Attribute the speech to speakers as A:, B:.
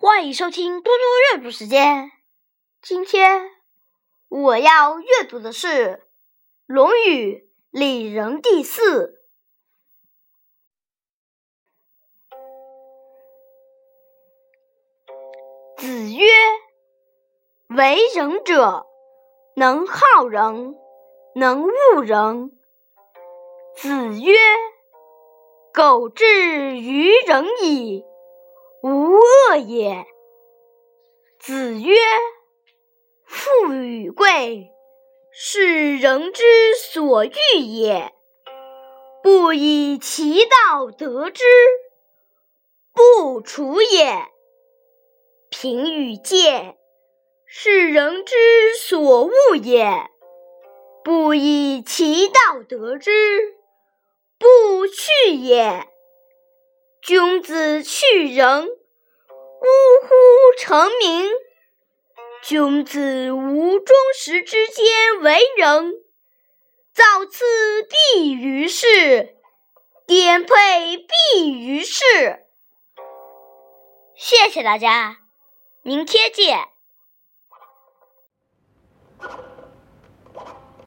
A: 欢迎收听嘟嘟阅读时间。今天我要阅读的是《论语·里仁》第四。子曰：“为人者，能好人，能恶人。”子曰：“苟志于仁矣。”无恶也。子曰：“富与贵，是人之所欲也。不以其道得之，不处也。贫与贱，是人之所恶也。不以其道得之，不去也。”君子去仁，呜呼！成名。君子无忠实之间为人，造次必于世，颠沛必于世。谢谢大家，明天见。